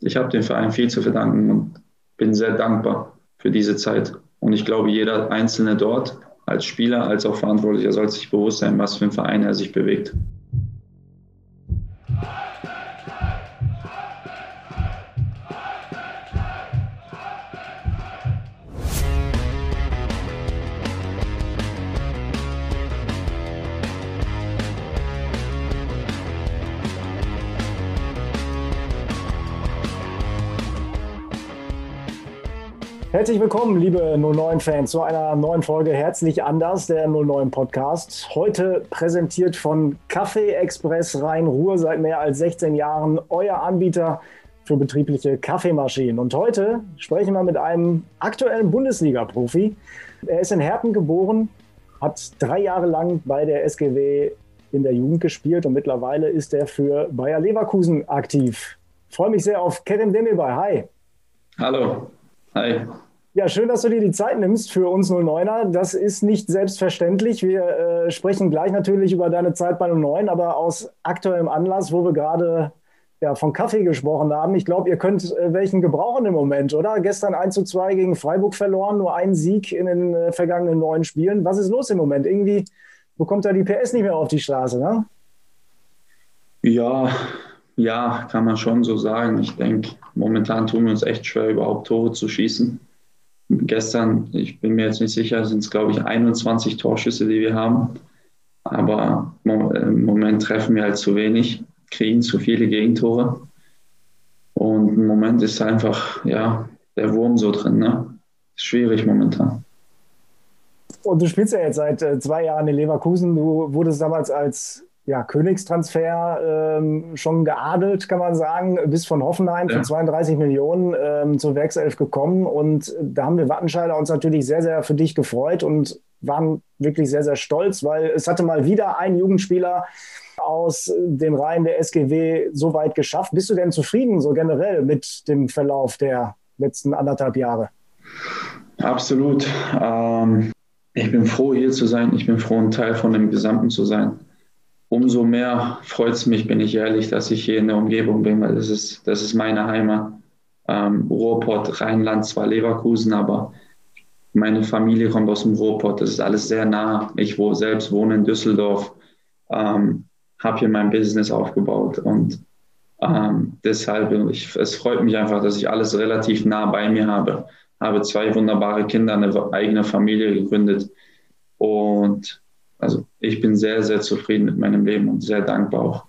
ich habe dem Verein viel zu verdanken und bin sehr dankbar für diese Zeit. Und ich glaube, jeder Einzelne dort, als Spieler, als auch Verantwortlicher, sollte sich bewusst sein, was für ein Verein er sich bewegt. Herzlich willkommen, liebe 09-Fans, zu einer neuen Folge Herzlich anders, der 09 Podcast. Heute präsentiert von Kaffee Express Rhein-Ruhr seit mehr als 16 Jahren, euer Anbieter für betriebliche Kaffeemaschinen. Und heute sprechen wir mit einem aktuellen Bundesliga-Profi. Er ist in Herten geboren, hat drei Jahre lang bei der SGW in der Jugend gespielt und mittlerweile ist er für Bayer Leverkusen aktiv. Ich freue mich sehr auf Kerem Demirbay. Hi. Hallo. Hi. Ja, schön, dass du dir die Zeit nimmst für uns 09er. Das ist nicht selbstverständlich. Wir äh, sprechen gleich natürlich über deine Zeit bei 09, aber aus aktuellem Anlass, wo wir gerade ja, von Kaffee gesprochen haben. Ich glaube, ihr könnt äh, welchen gebrauchen im Moment, oder? Gestern 1 zu 2 gegen Freiburg verloren, nur ein Sieg in den äh, vergangenen neun Spielen. Was ist los im Moment? Irgendwie bekommt er die PS nicht mehr auf die Straße, ne? Ja, ja, kann man schon so sagen. Ich denke, momentan tun wir uns echt schwer, überhaupt Tore zu schießen. Gestern, ich bin mir jetzt nicht sicher, sind es, glaube ich, 21 Torschüsse, die wir haben. Aber im Moment treffen wir halt zu wenig, kriegen zu viele Gegentore. Und im Moment ist einfach, ja, der Wurm so drin. Ne? Schwierig momentan. Und du spielst ja jetzt seit äh, zwei Jahren in Leverkusen. Du wurdest damals als ja, Königstransfer ähm, schon geadelt, kann man sagen, bis von Hoffenheim ja. für 32 Millionen ähm, zur Werkself gekommen. Und da haben wir Wattenscheider uns natürlich sehr, sehr für dich gefreut und waren wirklich sehr, sehr stolz, weil es hatte mal wieder ein Jugendspieler aus den Reihen der SGW so weit geschafft. Bist du denn zufrieden, so generell mit dem Verlauf der letzten anderthalb Jahre? Absolut. Ähm, ich bin froh, hier zu sein. Ich bin froh, ein Teil von dem Gesamten zu sein umso mehr freut es mich, bin ich ehrlich, dass ich hier in der Umgebung bin, weil das ist, das ist meine Heimat. Ähm, Ruhrpott, Rheinland, zwar Leverkusen, aber meine Familie kommt aus dem Ruhrpott. Das ist alles sehr nah. Ich wo, selbst wohne in Düsseldorf, ähm, habe hier mein Business aufgebaut und ähm, deshalb, ich, es freut mich einfach, dass ich alles relativ nah bei mir habe. Habe zwei wunderbare Kinder, eine eigene Familie gegründet und also ich bin sehr, sehr zufrieden mit meinem Leben und sehr dankbar auch.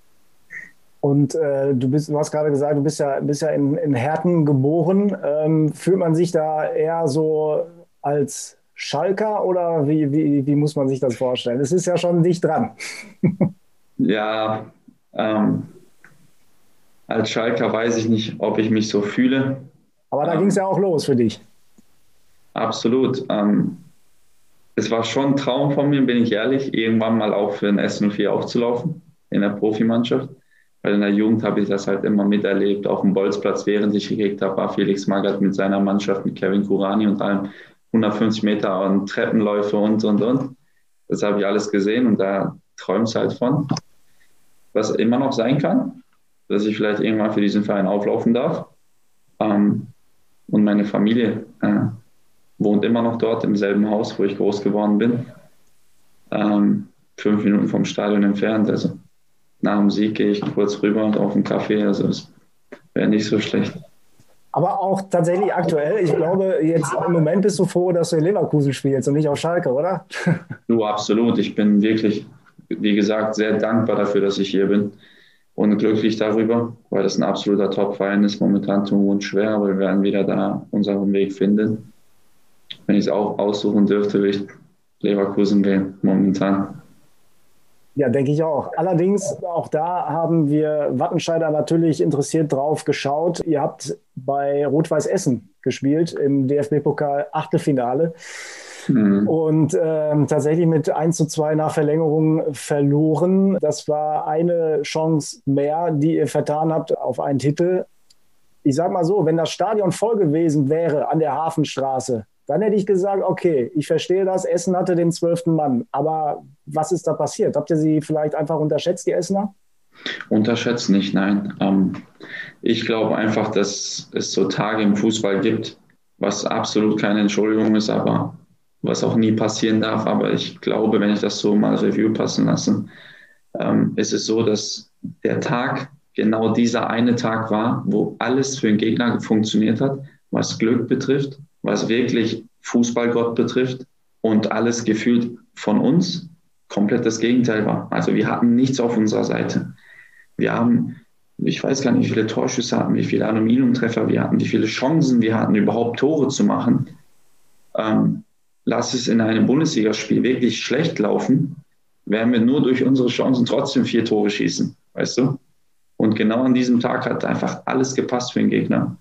Und äh, du, bist, du hast gerade gesagt, du bist ja, bist ja in, in Herten geboren. Ähm, fühlt man sich da eher so als Schalker oder wie, wie, wie muss man sich das vorstellen? Es ist ja schon dicht dran. ja, ähm, als Schalker weiß ich nicht, ob ich mich so fühle. Aber da ähm, ging es ja auch los für dich. Absolut. Ähm, es war schon ein Traum von mir, bin ich ehrlich, irgendwann mal auch für den S04 aufzulaufen in der Profimannschaft. Weil in der Jugend habe ich das halt immer miterlebt. Auf dem Bolzplatz, während ich gekriegt habe, war Felix Magath mit seiner Mannschaft, mit Kevin Kurani und allem 150 Meter und Treppenläufe und, und, und. Das habe ich alles gesehen und da träumst halt von. Was immer noch sein kann, dass ich vielleicht irgendwann für diesen Verein auflaufen darf. Ähm, und meine Familie äh, wohnt immer noch dort im selben Haus, wo ich groß geworden bin. Ähm, fünf Minuten vom Stadion entfernt. Also nach dem Sieg gehe ich kurz rüber und auf einen Kaffee. Also es wäre nicht so schlecht. Aber auch tatsächlich aktuell. Ich glaube, jetzt im Moment bist du froh, dass du in Leverkusen spielst und nicht auf Schalke, oder? Du, absolut. Ich bin wirklich, wie gesagt, sehr dankbar dafür, dass ich hier bin und glücklich darüber, weil das ein absoluter Top-Verein ist. Momentan tun wir uns schwer, aber wir werden wieder da unseren Weg finden wenn ich es auch aussuchen dürfte, würde ich Leverkusen gehen, momentan. Ja, denke ich auch. Allerdings, auch da haben wir Wattenscheider natürlich interessiert drauf geschaut. Ihr habt bei Rot-Weiß Essen gespielt im DFB-Pokal Achtelfinale. Mhm. Und ähm, tatsächlich mit 1 zu 2 nach Verlängerung verloren. Das war eine Chance mehr, die ihr vertan habt auf einen Titel. Ich sage mal so, wenn das Stadion voll gewesen wäre an der Hafenstraße, dann hätte ich gesagt, okay, ich verstehe das, Essen hatte den zwölften Mann. Aber was ist da passiert? Habt ihr sie vielleicht einfach unterschätzt, die Essener? Unterschätzt nicht, nein. Ähm, ich glaube einfach, dass es so Tage im Fußball gibt, was absolut keine Entschuldigung ist, aber was auch nie passieren darf. Aber ich glaube, wenn ich das so mal Review passen lasse, ähm, ist es so, dass der Tag genau dieser eine Tag war, wo alles für den Gegner funktioniert hat, was Glück betrifft, was wirklich Fußballgott betrifft und alles gefühlt von uns komplett das Gegenteil war. Also wir hatten nichts auf unserer Seite. Wir haben, ich weiß gar nicht, wie viele Torschüsse hatten, wie viele Aluminiumtreffer wir hatten, wie viele Chancen wir hatten, überhaupt Tore zu machen. Ähm, lass es in einem Bundesligaspiel wirklich schlecht laufen, werden wir nur durch unsere Chancen trotzdem vier Tore schießen, weißt du? Und genau an diesem Tag hat einfach alles gepasst für den Gegner.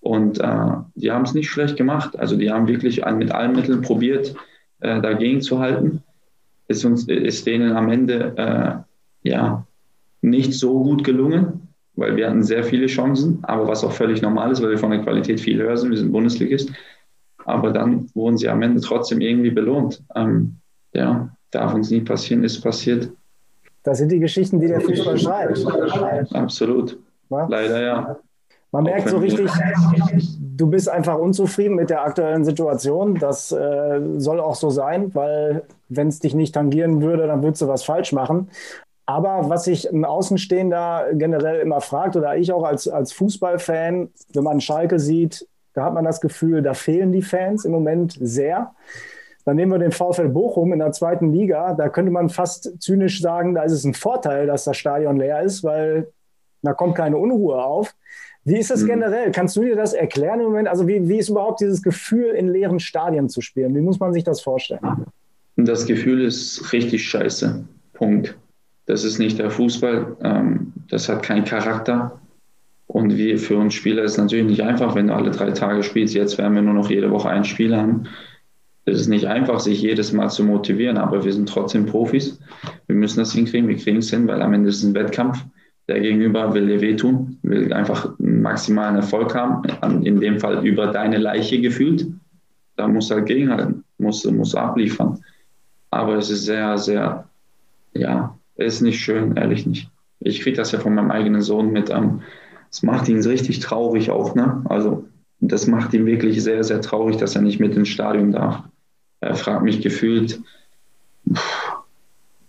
Und äh, die haben es nicht schlecht gemacht. Also die haben wirklich mit allen Mitteln probiert, äh, dagegen zu halten. Ist, uns, ist denen am Ende äh, ja, nicht so gut gelungen, weil wir hatten sehr viele Chancen, aber was auch völlig normal ist, weil wir von der Qualität viel höher sind. Wir sind Bundesligist. Aber dann wurden sie am Ende trotzdem irgendwie belohnt. Ähm, ja, darf uns nie passieren, ist passiert. Das sind die Geschichten, die der Fußball schreibt. Absolut. Ja? Leider ja. Man merkt so richtig, du bist einfach unzufrieden mit der aktuellen Situation. Das äh, soll auch so sein, weil wenn es dich nicht tangieren würde, dann würdest du was falsch machen. Aber was sich ein Außenstehender generell immer fragt, oder ich auch als, als Fußballfan, wenn man Schalke sieht, da hat man das Gefühl, da fehlen die Fans im Moment sehr. Dann nehmen wir den VfL Bochum in der zweiten Liga. Da könnte man fast zynisch sagen, da ist es ein Vorteil, dass das Stadion leer ist, weil da kommt keine Unruhe auf. Wie ist das mhm. generell? Kannst du dir das erklären im Moment? Also wie, wie ist überhaupt dieses Gefühl, in leeren Stadien zu spielen? Wie muss man sich das vorstellen? Das Gefühl ist richtig scheiße. Punkt. Das ist nicht der Fußball. Ähm, das hat keinen Charakter. Und wir für uns Spieler ist es natürlich nicht einfach, wenn du alle drei Tage spielst. Jetzt werden wir nur noch jede Woche ein Spiel haben. Es ist nicht einfach, sich jedes Mal zu motivieren, aber wir sind trotzdem Profis. Wir müssen das hinkriegen. Wir kriegen es hin, weil am Ende ist es ein Wettkampf. Der Gegenüber will dir wehtun, will einfach maximalen Erfolg haben, in dem Fall über deine Leiche gefühlt. Da muss er gegenhalten, muss, muss abliefern. Aber es ist sehr, sehr, ja, es ist nicht schön, ehrlich nicht. Ich kriege das ja von meinem eigenen Sohn mit. Ähm, es macht ihn richtig traurig auch, ne? Also, das macht ihn wirklich sehr, sehr traurig, dass er nicht mit ins Stadion darf. Er fragt mich gefühlt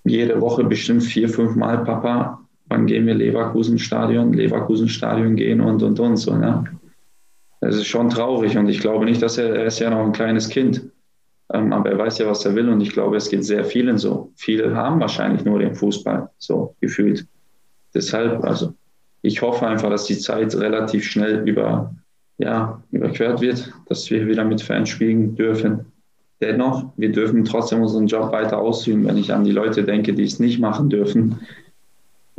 jede Woche bestimmt vier, fünf Mal, Papa, wann gehen wir Leverkusen-Stadion, Leverkusen-Stadion gehen und, und, und so. Ne? Das ist schon traurig und ich glaube nicht, dass er, er ist ja noch ein kleines Kind, ähm, aber er weiß ja, was er will und ich glaube, es geht sehr vielen so. Viele haben wahrscheinlich nur den Fußball so gefühlt. Deshalb, also ich hoffe einfach, dass die Zeit relativ schnell über, ja, überquert wird, dass wir wieder mit Fans spielen dürfen. Dennoch, wir dürfen trotzdem unseren Job weiter ausüben. Wenn ich an die Leute denke, die es nicht machen dürfen,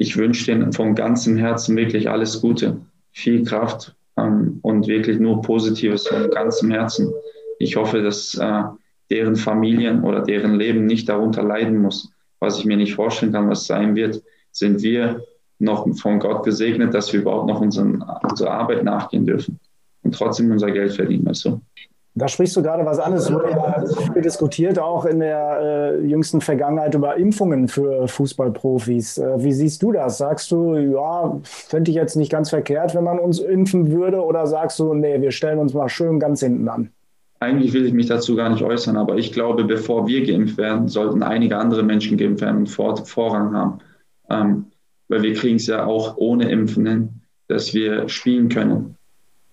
ich wünsche denen von ganzem Herzen wirklich alles Gute, viel Kraft ähm, und wirklich nur Positives von ganzem Herzen. Ich hoffe, dass äh, deren Familien oder deren Leben nicht darunter leiden muss. Was ich mir nicht vorstellen kann, was sein wird, sind wir noch von Gott gesegnet, dass wir überhaupt noch unseren, unserer Arbeit nachgehen dürfen und trotzdem unser Geld verdienen. Also. Da sprichst du gerade was an. Es wurde ja viel diskutiert, auch in der äh, jüngsten Vergangenheit über Impfungen für Fußballprofis. Äh, wie siehst du das? Sagst du, ja, fände ich jetzt nicht ganz verkehrt, wenn man uns impfen würde? Oder sagst du, nee, wir stellen uns mal schön ganz hinten an? Eigentlich will ich mich dazu gar nicht äußern, aber ich glaube, bevor wir geimpft werden, sollten einige andere Menschen geimpft werden und Vor Vorrang haben. Ähm, weil wir kriegen es ja auch ohne Impfen hin, dass wir spielen können.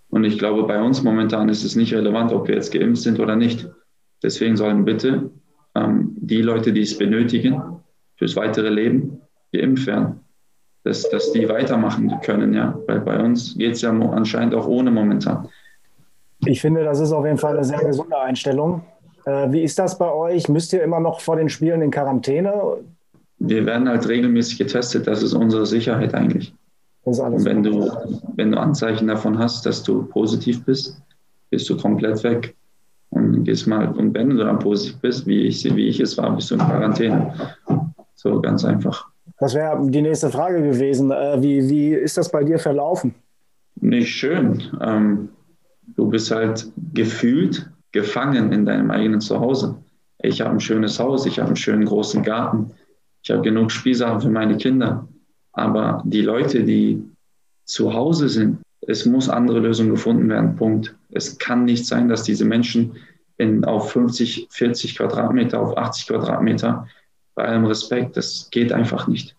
Und ich glaube, bei uns momentan ist es nicht relevant, ob wir jetzt geimpft sind oder nicht. Deswegen sollen bitte ähm, die Leute, die es benötigen, fürs weitere Leben geimpft werden. Dass, dass die weitermachen können, ja. Weil bei uns geht es ja anscheinend auch ohne momentan. Ich finde, das ist auf jeden Fall eine sehr gesunde Einstellung. Äh, wie ist das bei euch? Müsst ihr immer noch vor den Spielen in Quarantäne? Wir werden halt regelmäßig getestet. Das ist unsere Sicherheit eigentlich. Und wenn du, wenn du Anzeichen davon hast, dass du positiv bist, bist du komplett weg. Und gehst mal, und wenn du dann positiv bist, wie ich, wie ich es war, bist du in Quarantäne. So ganz einfach. Das wäre die nächste Frage gewesen. Äh, wie, wie ist das bei dir verlaufen? Nicht schön. Ähm, du bist halt gefühlt gefangen in deinem eigenen Zuhause. Ich habe ein schönes Haus, ich habe einen schönen großen Garten, ich habe genug Spielsachen für meine Kinder Aber die Leute, die zu Hause sind, es muss andere Lösungen gefunden werden. Punkt. Es kann nicht sein, dass diese Menschen in, auf 50, 40 Quadratmeter, auf 80 Quadratmeter, bei allem Respekt, das geht einfach nicht.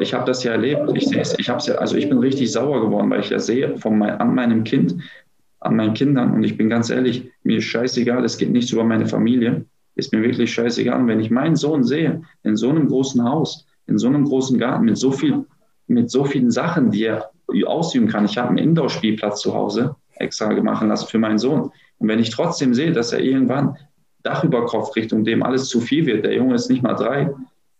Ich habe das ja erlebt. Ich ich habe ja, also ich bin richtig sauer geworden, weil ich ja sehe von mein, an meinem Kind, an meinen Kindern und ich bin ganz ehrlich, mir ist scheißegal, es geht nichts über meine Familie, ist mir wirklich scheißegal. Und wenn ich meinen Sohn sehe, in so einem großen Haus, in so einem großen Garten, mit so viel, mit so vielen Sachen, die er ausüben kann. Ich habe einen Indoor-Spielplatz zu Hause extra gemacht lassen für meinen Sohn. Und wenn ich trotzdem sehe, dass er irgendwann Dach über Kopf kriegt und dem alles zu viel wird, der Junge ist nicht mal drei,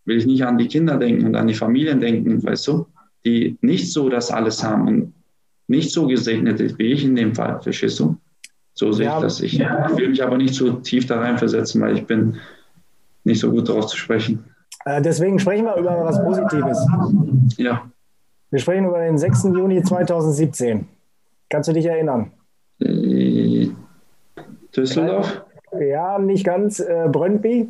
will ich nicht an die Kinder denken und an die Familien denken, weißt du, die nicht so das alles haben und nicht so gesegnet ist, wie ich in dem Fall, verstehst du? So sehe ja, ich das. Ich will mich aber nicht so tief da reinversetzen, weil ich bin nicht so gut darauf zu sprechen. Äh, deswegen sprechen wir über was Positives. Ja. Wir sprechen über den 6. Juni 2017. Kannst du dich erinnern? Äh, Düsseldorf? Ja, nicht ganz. Äh, Brøndby?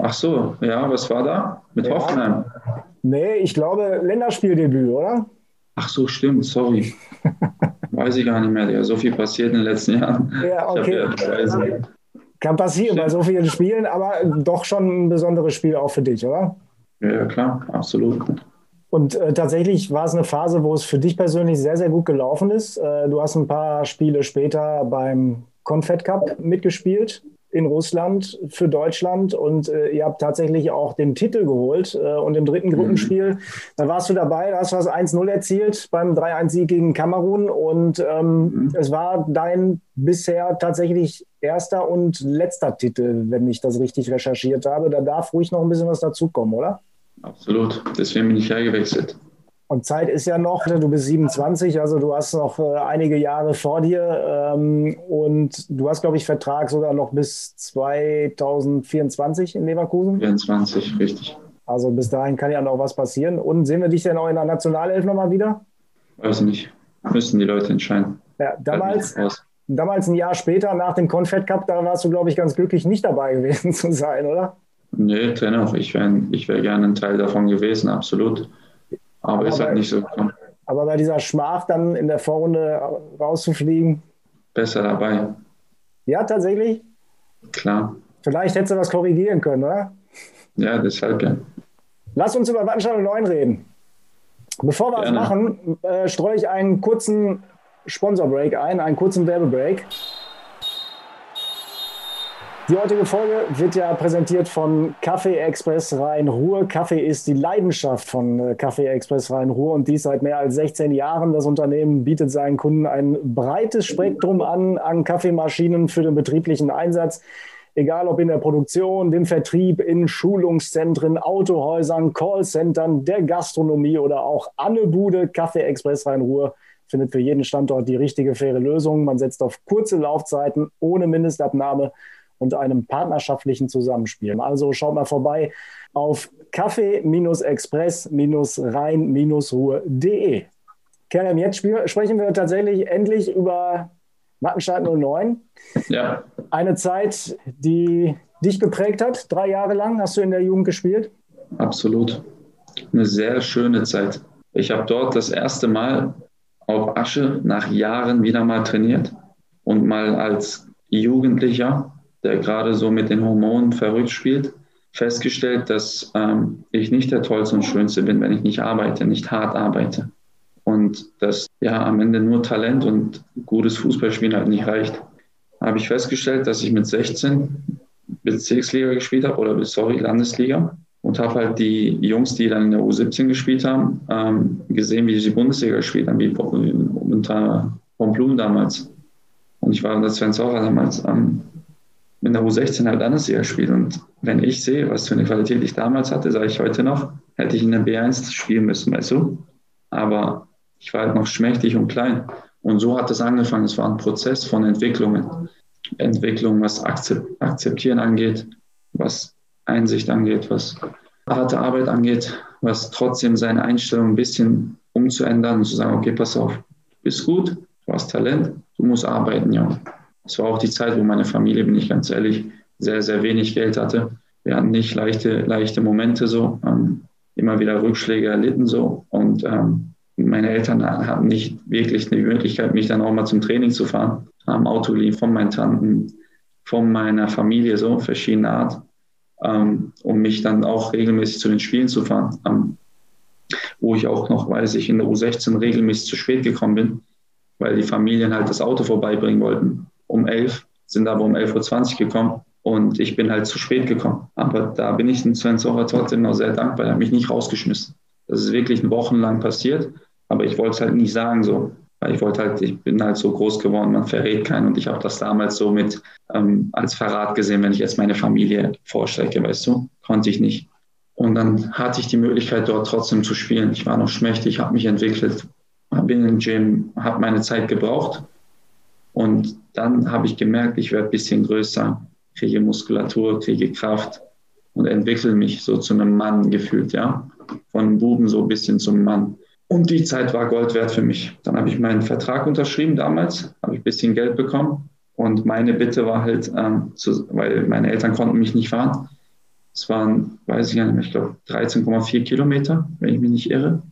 Ach so, ja, was war da? Mit ja. Hoffenheim? Nee, ich glaube Länderspieldebüt, oder? Ach so, stimmt, sorry. Weiß ich gar nicht mehr, ja, so viel passiert in den letzten Jahren. Ja, okay. Kann passieren bei so vielen Spielen, aber doch schon ein besonderes Spiel auch für dich, oder? Ja, klar, absolut. Und äh, tatsächlich war es eine Phase, wo es für dich persönlich sehr, sehr gut gelaufen ist. Äh, du hast ein paar Spiele später beim Confed Cup mitgespielt in Russland für Deutschland und äh, ihr habt tatsächlich auch den Titel geholt. Äh, und im dritten Gruppenspiel, mhm. da warst du dabei, da hast du das 1-0 erzielt beim 3-1-Sieg gegen Kamerun und ähm, mhm. es war dein bisher tatsächlich erster und letzter Titel, wenn ich das richtig recherchiert habe. Da darf ruhig noch ein bisschen was dazukommen, oder? Absolut, deswegen bin ich hergewechselt. Und Zeit ist ja noch, du bist 27, also du hast noch äh, einige Jahre vor dir ähm, und du hast, glaube ich, Vertrag sogar noch bis 2024 in Leverkusen. 24, richtig. Also bis dahin kann ja noch was passieren. Und sehen wir dich denn auch in der Nationalelf nochmal wieder? Weiß nicht. Müssen die Leute entscheiden. Ja, damals, damals ein Jahr später, nach dem Confed Cup, da warst du, glaube ich, ganz glücklich, nicht dabei gewesen zu sein, oder? Nee, dennoch. Ich wäre ich wär gerne ein Teil davon gewesen, absolut. Aber, aber ist halt nicht so gekommen. Aber bei dieser Schmach dann in der Vorrunde rauszufliegen? Besser dabei. Ja, tatsächlich? Klar. Vielleicht hättest du was korrigieren können, oder? Ja, deshalb ja. Lass uns über Veranstaltung 9 reden. Bevor wir Gerne. das machen, äh, streue ich einen kurzen Sponsor-Break ein, einen kurzen Werbebreak. Die heutige Folge wird ja präsentiert von Kaffee Express Rhein-Ruhr. Kaffee ist die Leidenschaft von äh, Kaffee Express Rhein-Ruhr und dies seit mehr als 16 Jahren. Das Unternehmen bietet seinen Kunden ein breites Spektrum an, an Kaffeemaschinen für den betrieblichen Einsatz. Egal ob in der Produktion, dem Vertrieb, in Schulungszentren, Autohäusern, Callcentern, der Gastronomie oder auch Annebude, Kaffee Express Rhein-Ruhr findet für jeden Standort die richtige, faire Lösung. Man setzt auf kurze Laufzeiten ohne Mindestabnahme und einem partnerschaftlichen Zusammenspiel. Also schaut mal vorbei auf kaffee-express-rein-ruhe.de. Kerem, jetzt sprechen wir tatsächlich endlich über Mattenscheid 09. Ja. Eine Zeit, die dich geprägt hat. Drei Jahre lang hast du in der Jugend gespielt. Absolut. Eine sehr schöne Zeit. Ich habe dort das erste Mal auf Asche nach Jahren wieder mal trainiert und mal als Jugendlicher der gerade so mit den Hormonen verrückt spielt, festgestellt, dass ähm, ich nicht der Tollste und Schönste bin, wenn ich nicht arbeite, nicht hart arbeite. Und dass ja am Ende nur Talent und gutes Fußballspielen halt nicht reicht. Habe ich festgestellt, dass ich mit 16 Bezirksliga gespielt habe oder sorry, Landesliga und habe halt die Jungs, die dann in der U17 gespielt haben, ähm, gesehen, wie sie Bundesliga gespielt haben, wie unter von damals. Und ich war unter Sven Sauer damals. Ähm, mit der U16 halt anders hier spielt. Und wenn ich sehe, was für eine Qualität ich damals hatte, sage ich heute noch, hätte ich in der B1 spielen müssen, weißt du? Aber ich war halt noch schmächtig und klein. Und so hat es angefangen. Es war ein Prozess von Entwicklungen. Entwicklung, was Akzeptieren angeht, was Einsicht angeht, was harte Arbeit angeht, was trotzdem seine Einstellung ein bisschen umzuändern und zu sagen, okay, pass auf, du bist gut, du hast Talent, du musst arbeiten, ja. Es war auch die Zeit, wo meine Familie, bin ich ganz ehrlich, sehr, sehr wenig Geld hatte. Wir hatten nicht leichte, leichte Momente so. Ähm, immer wieder Rückschläge erlitten so und ähm, meine Eltern hatten nicht wirklich eine Möglichkeit, mich dann auch mal zum Training zu fahren. Haben Auto geliehen von meinen Tanten, von meiner Familie, so verschiedene Art, ähm, um mich dann auch regelmäßig zu den Spielen zu fahren. Wo ich auch noch, weiß ich, in der U16 regelmäßig zu spät gekommen bin, weil die Familien halt das Auto vorbeibringen wollten. Um 11, sind aber um 11.20 Uhr gekommen und ich bin halt zu spät gekommen. Aber da bin ich den Sven Socher trotzdem noch sehr dankbar. Er hat mich nicht rausgeschmissen. Das ist wirklich wochenlang passiert, aber ich wollte es halt nicht sagen so. Weil ich wollte halt, ich bin halt so groß geworden, man verrät keinen und ich habe das damals so mit ähm, als Verrat gesehen, wenn ich jetzt meine Familie vorstrecke, weißt du, konnte ich nicht. Und dann hatte ich die Möglichkeit, dort trotzdem zu spielen. Ich war noch schmächtig, habe mich entwickelt, bin im Gym, habe meine Zeit gebraucht. Und dann habe ich gemerkt, ich werde ein bisschen größer, kriege Muskulatur, kriege Kraft und entwickle mich so zu einem Mann gefühlt, ja. Von Buben so ein bisschen zum Mann. Und die Zeit war Gold wert für mich. Dann habe ich meinen Vertrag unterschrieben damals, habe ich ein bisschen Geld bekommen. Und meine Bitte war halt, ähm, zu, weil meine Eltern konnten mich nicht fahren. Es waren, weiß ich gar nicht mehr, ich glaube 13,4 Kilometer, wenn ich mich nicht irre,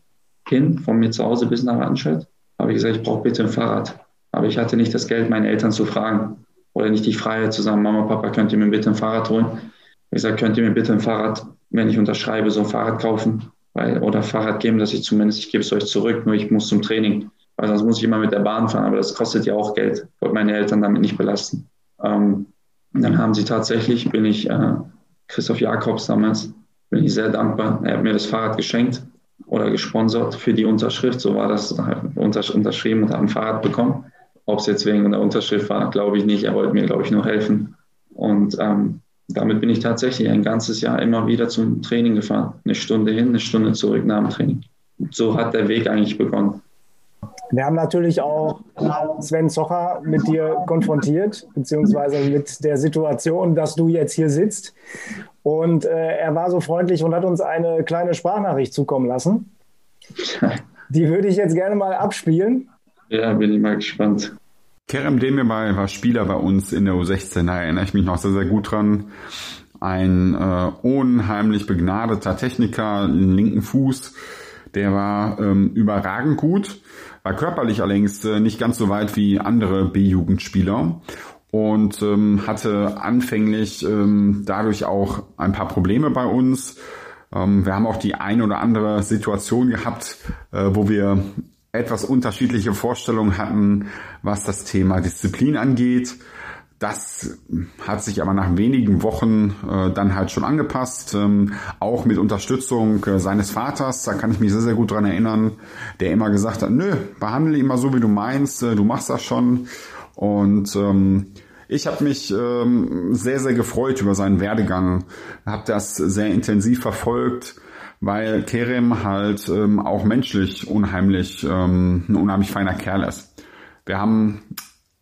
hin von mir zu Hause bis nach Anschalt. Habe ich gesagt, ich brauche bitte ein Fahrrad. Aber ich hatte nicht das Geld, meine Eltern zu fragen oder nicht die Freiheit zu sagen, Mama, Papa, könnt ihr mir bitte ein Fahrrad holen? Ich gesagt, könnt ihr mir bitte ein Fahrrad, wenn ich unterschreibe, so ein Fahrrad kaufen? Weil, oder Fahrrad geben, dass ich zumindest, ich gebe es euch zurück, nur ich muss zum Training. Weil sonst muss ich immer mit der Bahn fahren, aber das kostet ja auch Geld. Ich wollte meine Eltern damit nicht belasten. Ähm, dann haben sie tatsächlich, bin ich, äh, Christoph Jakobs damals, bin ich sehr dankbar. Er hat mir das Fahrrad geschenkt oder gesponsert für die Unterschrift. So war das unterschrieben und habe ein Fahrrad bekommen. Ob es jetzt wegen der Unterschrift war, glaube ich nicht. Er wollte mir, glaube ich, nur helfen. Und ähm, damit bin ich tatsächlich ein ganzes Jahr immer wieder zum Training gefahren. Eine Stunde hin, eine Stunde zurück nach dem Training. So hat der Weg eigentlich begonnen. Wir haben natürlich auch Sven Zocher mit dir konfrontiert, beziehungsweise mit der Situation, dass du jetzt hier sitzt. Und äh, er war so freundlich und hat uns eine kleine Sprachnachricht zukommen lassen. Die würde ich jetzt gerne mal abspielen. Ja, bin ich mal gespannt. Kerem Demirbay war Spieler bei uns in der U16, da erinnere ich mich noch sehr, sehr gut dran. Ein äh, unheimlich begnadeter Techniker, linken Fuß, der war ähm, überragend gut, war körperlich allerdings äh, nicht ganz so weit wie andere B-Jugendspieler und ähm, hatte anfänglich ähm, dadurch auch ein paar Probleme bei uns. Ähm, wir haben auch die ein oder andere Situation gehabt, äh, wo wir etwas unterschiedliche Vorstellungen hatten, was das Thema Disziplin angeht. Das hat sich aber nach wenigen Wochen äh, dann halt schon angepasst, ähm, auch mit Unterstützung äh, seines Vaters. Da kann ich mich sehr, sehr gut dran erinnern, der immer gesagt hat, nö, behandle immer so, wie du meinst, äh, du machst das schon. Und ähm, ich habe mich ähm, sehr, sehr gefreut über seinen Werdegang, habe das sehr intensiv verfolgt, weil Kerem halt ähm, auch menschlich unheimlich, ähm, ein unheimlich feiner Kerl ist. Wir haben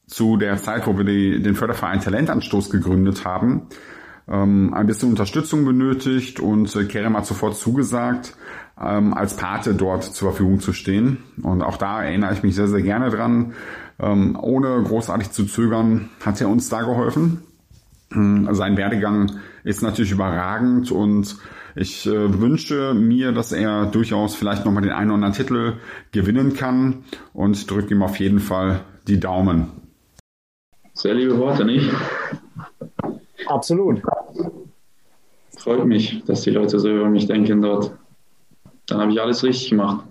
zu der Zeit, wo wir die, den Förderverein Talentanstoß gegründet haben, ähm, ein bisschen Unterstützung benötigt und äh, Kerem hat sofort zugesagt, ähm, als Pate dort zur Verfügung zu stehen. Und auch da erinnere ich mich sehr, sehr gerne dran. Ähm, ohne großartig zu zögern hat er uns da geholfen. Ähm, sein Werdegang ist natürlich überragend und ich äh, wünsche mir, dass er durchaus vielleicht nochmal den einen oder anderen Titel gewinnen kann und drücke ihm auf jeden Fall die Daumen. Sehr liebe Worte, nicht? Absolut. Freut mich, dass die Leute so über mich denken dort. Dann habe ich alles richtig gemacht.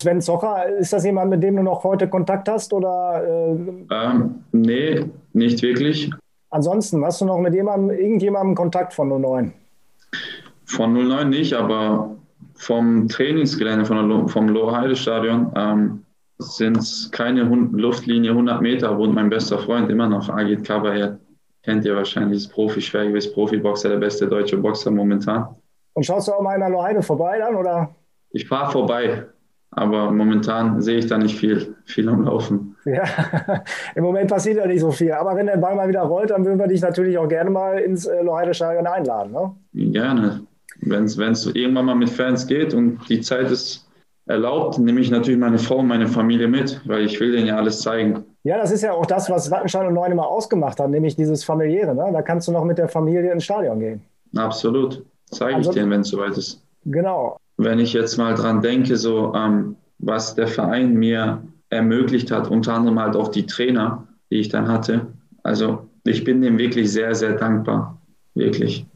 Sven Zocher, ist das jemand, mit dem du noch heute Kontakt hast? Oder, äh ähm, nee, nicht wirklich. Ansonsten, hast du noch mit jemandem, irgendjemandem Kontakt von 09? Von 09 nicht, aber vom Trainingsgelände von vom Loheide-Stadion ähm, sind es keine Luftlinie 100 Meter, wohnt mein bester Freund immer noch, Agit Kabayet. Kennt ihr wahrscheinlich, ist Profi, schwergewicht Profiboxer, der beste deutsche Boxer momentan. Und schaust du auch mal in der Loheide vorbei dann, oder? Ich fahre vorbei, aber momentan sehe ich da nicht viel, viel am Laufen. Ja, im Moment passiert ja nicht so viel. Aber wenn der Ball mal wieder rollt, dann würden wir dich natürlich auch gerne mal ins äh, Loheide-Stadion einladen, ne? Gerne. Wenn es irgendwann mal mit Fans geht und die Zeit ist erlaubt, nehme ich natürlich meine Frau und meine Familie mit, weil ich will denen ja alles zeigen. Ja, das ist ja auch das, was Wattenscheid und Neun immer ausgemacht haben, nämlich dieses familiäre. Ne? Da kannst du noch mit der Familie ins Stadion gehen. Absolut. Zeige ich denen, wenn es soweit ist. Genau. Wenn ich jetzt mal dran denke, so ähm, was der Verein mir ermöglicht hat, unter anderem halt auch die Trainer, die ich dann hatte. Also ich bin dem wirklich sehr, sehr dankbar. Wirklich.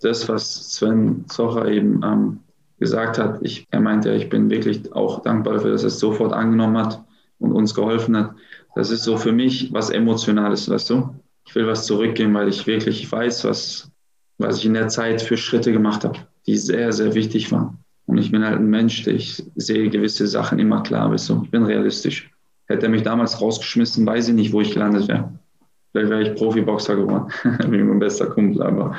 Das, was Sven Zocher eben ähm, gesagt hat, ich, er meinte, ich bin wirklich auch dankbar dafür, dass er es sofort angenommen hat und uns geholfen hat. Das ist so für mich was Emotionales, weißt du? Ich will was zurückgeben, weil ich wirklich weiß, was, was ich in der Zeit für Schritte gemacht habe, die sehr, sehr wichtig waren. Und ich bin halt ein Mensch, ich sehe gewisse Sachen immer klar, weißt du? Ich bin realistisch. Hätte er mich damals rausgeschmissen, weiß ich nicht, wo ich gelandet wäre. Vielleicht wäre ich Profiboxer geworden, wie mein bester Kumpel, aber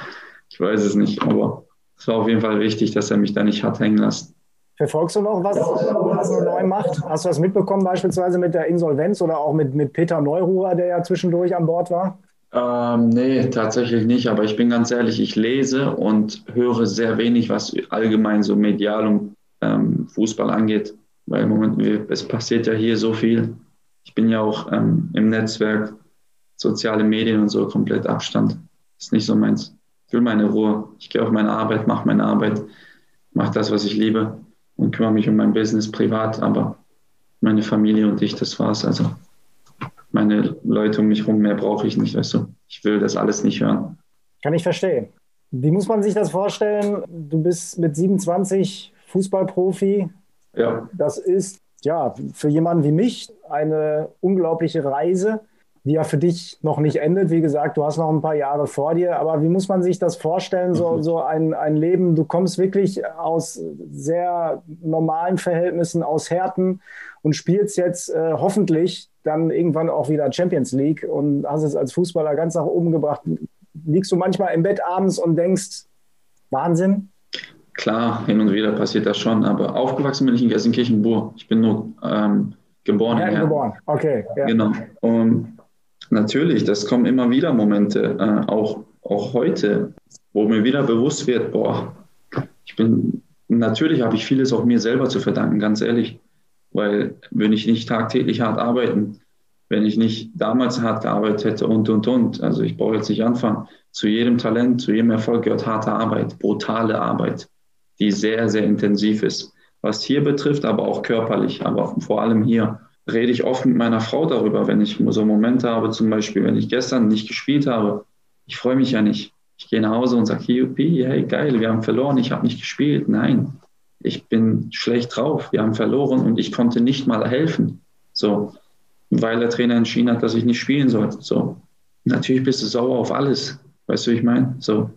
ich weiß es nicht. Aber es war auf jeden Fall wichtig, dass er mich da nicht hat hängen lassen. Verfolgst du noch, was, was neu macht? Hast du das mitbekommen, beispielsweise mit der Insolvenz oder auch mit, mit Peter Neururer, der ja zwischendurch an Bord war? Ähm, nee, tatsächlich nicht. Aber ich bin ganz ehrlich, ich lese und höre sehr wenig, was allgemein so medial um ähm, Fußball angeht. Weil im Moment, es passiert ja hier so viel. Ich bin ja auch ähm, im Netzwerk, soziale Medien und so komplett Abstand. Ist nicht so meins. Ich will meine Ruhe. Ich gehe auf meine Arbeit, mache meine Arbeit, mache das, was ich liebe und kümmere mich um mein Business privat, aber meine Familie und ich, das war's. Also meine Leute um mich herum, mehr brauche ich nicht, weißt du. Ich will das alles nicht hören. Kann ich verstehen. Wie muss man sich das vorstellen? Du bist mit 27 Fußballprofi. Ja. Das ist ja für jemanden wie mich eine unglaubliche Reise die ja für dich noch nicht endet. Wie gesagt, du hast noch ein paar Jahre vor dir, aber wie muss man sich das vorstellen, so, mhm. so ein, ein Leben? Du kommst wirklich aus sehr normalen Verhältnissen, aus Härten und spielst jetzt äh, hoffentlich dann irgendwann auch wieder Champions League und hast es als Fußballer ganz nach oben gebracht. Liegst du manchmal im Bett abends und denkst, Wahnsinn? Klar, hin und wieder passiert das schon, aber aufgewachsen bin ich in Gelsenkirchen-Bur. Ich bin nur ähm, geboren. Ja, geboren, okay. Ja. Genau. Und Natürlich, das kommen immer wieder Momente, äh, auch, auch heute, wo mir wieder bewusst wird, boah, ich bin, natürlich habe ich vieles auch mir selber zu verdanken, ganz ehrlich, weil wenn ich nicht tagtäglich hart arbeiten, wenn ich nicht damals hart gearbeitet hätte und, und, und, also ich brauche jetzt nicht anfangen, zu jedem Talent, zu jedem Erfolg gehört harte Arbeit, brutale Arbeit, die sehr, sehr intensiv ist, was hier betrifft, aber auch körperlich, aber vor allem hier rede ich oft mit meiner Frau darüber, wenn ich so Momente habe, zum Beispiel, wenn ich gestern nicht gespielt habe. Ich freue mich ja nicht. Ich gehe nach Hause und sage, hey, geil, wir haben verloren, ich habe nicht gespielt. Nein, ich bin schlecht drauf, wir haben verloren und ich konnte nicht mal helfen. So, weil der Trainer entschieden hat, dass ich nicht spielen sollte. So, natürlich bist du sauer auf alles. Weißt du, wie ich meine? So,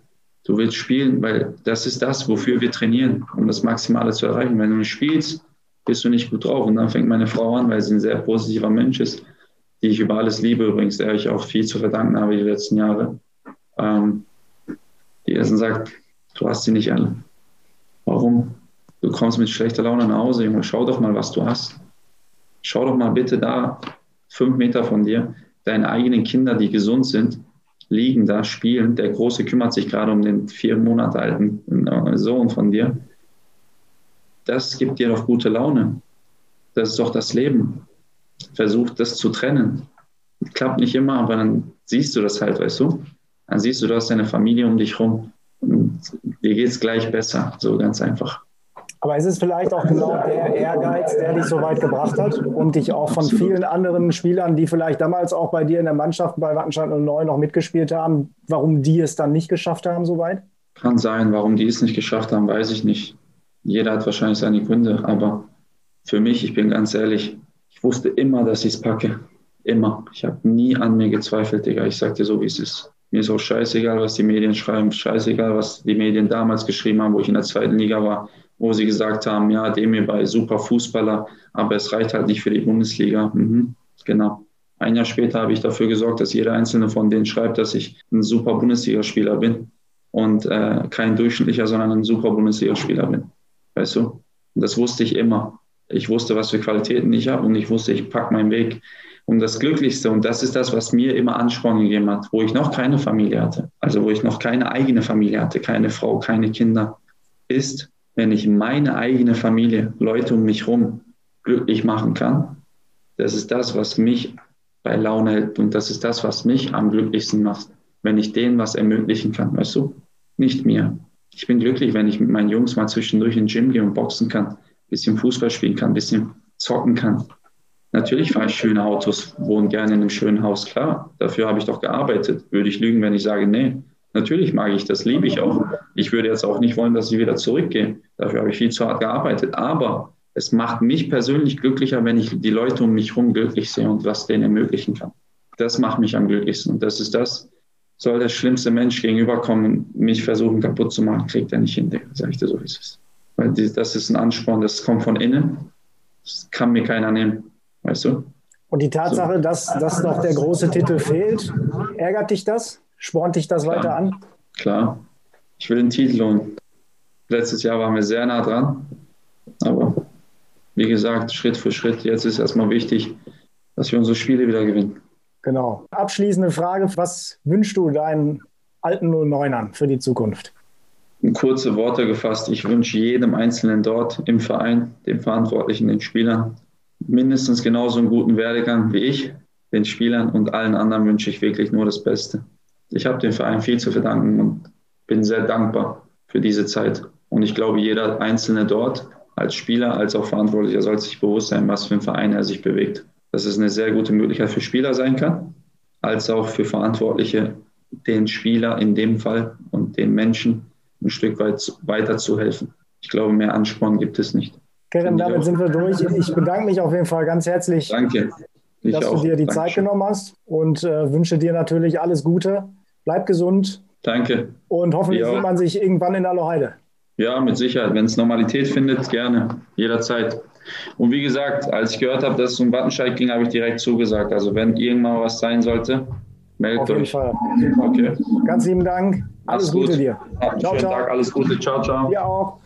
du willst spielen, weil das ist das, wofür wir trainieren, um das Maximale zu erreichen. Wenn du nicht spielst, bist du nicht gut drauf. Und dann fängt meine Frau an, weil sie ein sehr positiver Mensch ist, die ich über alles liebe übrigens, der ich auch viel zu verdanken habe die letzten Jahre, ähm, die ersten sagt, du hast sie nicht alle. Warum? Du kommst mit schlechter Laune nach Hause, Junge, schau doch mal, was du hast. Schau doch mal bitte da, fünf Meter von dir, deine eigenen Kinder, die gesund sind, liegen da, spielen. Der Große kümmert sich gerade um den vier Monate alten äh, Sohn von dir das gibt dir doch gute Laune. Das ist doch das Leben. Versuch das zu trennen. Klappt nicht immer, aber dann siehst du das halt, weißt du? Dann siehst du, du hast deine Familie um dich rum und dir geht es gleich besser, so ganz einfach. Aber ist es vielleicht auch genau der Ehrgeiz, der dich so weit gebracht hat und dich auch von Absolut. vielen anderen Spielern, die vielleicht damals auch bei dir in der Mannschaft bei Wattenscheid 09 noch mitgespielt haben, warum die es dann nicht geschafft haben so weit? Kann sein, warum die es nicht geschafft haben, weiß ich nicht. Jeder hat wahrscheinlich seine Gründe, aber für mich, ich bin ganz ehrlich, ich wusste immer, dass ich es packe. Immer. Ich habe nie an mir gezweifelt, Digga. Ich sagte so, wie es ist. Mir ist auch scheißegal, was die Medien schreiben, scheißegal, was die Medien damals geschrieben haben, wo ich in der zweiten Liga war, wo sie gesagt haben, ja, Demir war super Fußballer, aber es reicht halt nicht für die Bundesliga. Mhm, genau. Ein Jahr später habe ich dafür gesorgt, dass jeder einzelne von denen schreibt, dass ich ein super Bundesligaspieler bin und äh, kein durchschnittlicher, sondern ein super Bundesligaspieler bin. Weißt du? Und das wusste ich immer. Ich wusste, was für Qualitäten ich habe und ich wusste, ich packe meinen Weg. Und das Glücklichste, und das ist das, was mir immer Ansporn gegeben hat, wo ich noch keine Familie hatte, also wo ich noch keine eigene Familie hatte, keine Frau, keine Kinder, ist, wenn ich meine eigene Familie, Leute um mich herum glücklich machen kann. Das ist das, was mich bei Laune hält und das ist das, was mich am glücklichsten macht, wenn ich denen was ermöglichen kann, weißt du? Nicht mir, Ich bin glücklich, wenn ich mit meinen Jungs mal zwischendurch in den Gym gehe und boxen kann, ein bisschen Fußball spielen kann, ein bisschen zocken kann. Natürlich fahre ich schöne Autos, wohne gerne in einem schönen Haus, klar. Dafür habe ich doch gearbeitet. Würde ich lügen, wenn ich sage, nee. Natürlich mag ich das, liebe ich auch. Ich würde jetzt auch nicht wollen, dass ich wieder zurückgehe. Dafür habe ich viel zu hart gearbeitet. Aber es macht mich persönlich glücklicher, wenn ich die Leute um mich herum glücklich sehe und was denen ermöglichen kann. Das macht mich am glücklichsten. Und das ist das, soll der schlimmste Mensch gegenüberkommen, mich versuchen kaputt zu machen, kriegt er nicht hin, sage ich dir so, wie es ist. Weil das ist ein Ansporn, das kommt von innen. Das kann mir keiner nehmen, weißt du? Und die Tatsache, so. dass, dass noch der große Titel fehlt, ärgert dich das? Spornt dich das Klar. weiter an? Klar. Ich will den Titel holen. Letztes Jahr waren wir sehr nah dran. Aber wie gesagt, Schritt für Schritt. Jetzt ist erstmal wichtig, dass wir unsere Spiele wieder gewinnen. Genau. Abschließende Frage: Was wünschst du deinen alten 09ern für die Zukunft? Kurze Worte gefasst, ich wünsche jedem Einzelnen dort im Verein, dem Verantwortlichen, den Spielern, mindestens genauso einen guten Werdegang wie ich, den Spielern und allen anderen wünsche ich wirklich nur das Beste. Ich habe dem Verein viel zu verdanken und bin sehr dankbar für diese Zeit. Und ich glaube, jeder Einzelne dort, als Spieler, als auch Verantwortlicher, soll sich bewusst sein, was für ein Verein er sich bewegt. Dass es eine sehr gute Möglichkeit für Spieler sein kann, als auch für Verantwortliche, den Spieler in dem Fall und den Menschen ein Stück weit weiter zu helfen. Ich glaube, mehr Ansporn gibt es nicht. Kerem, damit sind wir durch. Ich bedanke mich auf jeden Fall ganz herzlich, Danke. Ich dass auch. du dir die Dankeschön. Zeit genommen hast und äh, wünsche dir natürlich alles Gute. Bleib gesund. Danke. Und hoffentlich sieht man sich irgendwann in Aloheide. Ja, mit Sicherheit. Wenn es Normalität findet, gerne, jederzeit. Und wie gesagt, als ich gehört habe, dass es um Wattenscheid ging, habe ich direkt zugesagt. Also wenn irgendwann was sein sollte, meldet Auf jeden euch. Fall. Okay. Ganz lieben Dank. Alles Gute gut. dir. Ciao, schönen ciao. Tag, alles Gute. Ciao, ciao. Dir auch.